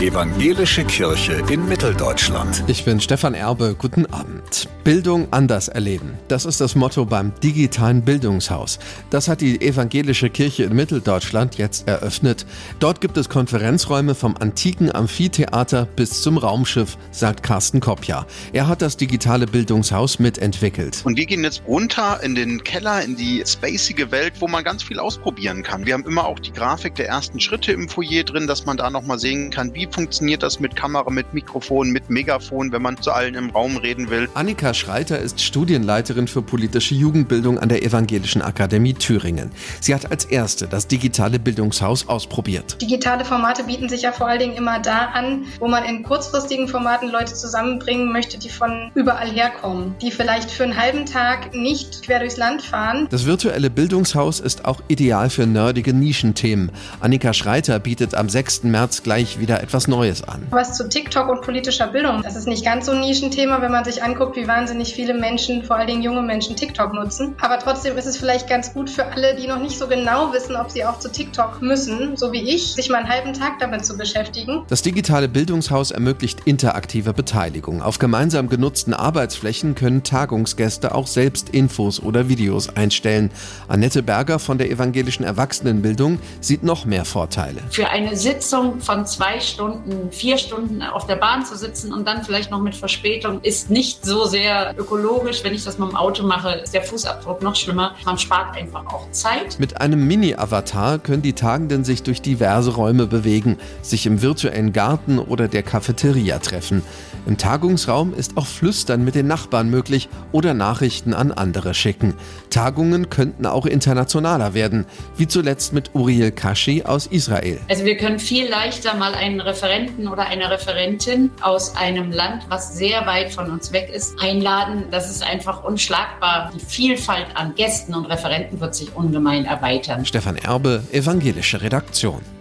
Evangelische Kirche in Mitteldeutschland. Ich bin Stefan Erbe, guten Abend. Bildung anders erleben. Das ist das Motto beim digitalen Bildungshaus. Das hat die Evangelische Kirche in Mitteldeutschland jetzt eröffnet. Dort gibt es Konferenzräume vom antiken Amphitheater bis zum Raumschiff, sagt Carsten Kopja. Er hat das digitale Bildungshaus mitentwickelt. Und wir gehen jetzt runter in den Keller, in die spacige Welt, wo man ganz viel ausprobieren kann. Wir haben immer auch die Grafik der ersten Schritte im Foyer drin, dass man da nochmal sehen kann, wie funktioniert das mit Kamera, mit Mikrofon, mit Megafon, wenn man zu allen im Raum reden will. Annika Schreiter ist Studienleiterin für politische Jugendbildung an der Evangelischen Akademie Thüringen. Sie hat als erste das digitale Bildungshaus ausprobiert. Digitale Formate bieten sich ja vor allen Dingen immer da an, wo man in kurzfristigen Formaten Leute zusammenbringen möchte, die von überall herkommen, die vielleicht für einen halben Tag nicht quer durchs Land fahren. Das virtuelle Bildungshaus ist auch ideal für nerdige Nischenthemen. Annika Schreiter bietet am 6. März gleich wieder etwas Neues an. Was zu TikTok und politischer Bildung. Das ist nicht ganz so ein Nischenthema, wenn man sich anguckt, wie wahnsinnig viele Menschen, vor allen Dingen junge Menschen, TikTok nutzen. Aber trotzdem ist es vielleicht ganz gut für alle, die noch nicht so genau wissen, ob sie auch zu TikTok müssen, so wie ich, sich mal einen halben Tag damit zu beschäftigen. Das digitale Bildungshaus ermöglicht interaktive Beteiligung. Auf gemeinsam genutzten Arbeitsflächen können Tagungsgäste auch selbst Infos oder Videos einstellen. Annette Berger von der evangelischen Erwachsenenbildung sieht noch mehr Vorteile. Für eine Sitzung von zwei Stunden Stunden, vier Stunden auf der Bahn zu sitzen und dann vielleicht noch mit Verspätung ist nicht so sehr ökologisch. Wenn ich das mit dem Auto mache, ist der Fußabdruck noch schlimmer. Man spart einfach auch Zeit. Mit einem Mini-Avatar können die Tagenden sich durch diverse Räume bewegen, sich im virtuellen Garten oder der Cafeteria treffen. Im Tagungsraum ist auch Flüstern mit den Nachbarn möglich oder Nachrichten an andere schicken. Tagungen könnten auch internationaler werden, wie zuletzt mit Uriel Kashi aus Israel. Also wir können viel leichter mal einen Referenten oder eine Referentin aus einem Land, was sehr weit von uns weg ist, einladen. Das ist einfach unschlagbar. Die Vielfalt an Gästen und Referenten wird sich ungemein erweitern. Stefan Erbe, Evangelische Redaktion.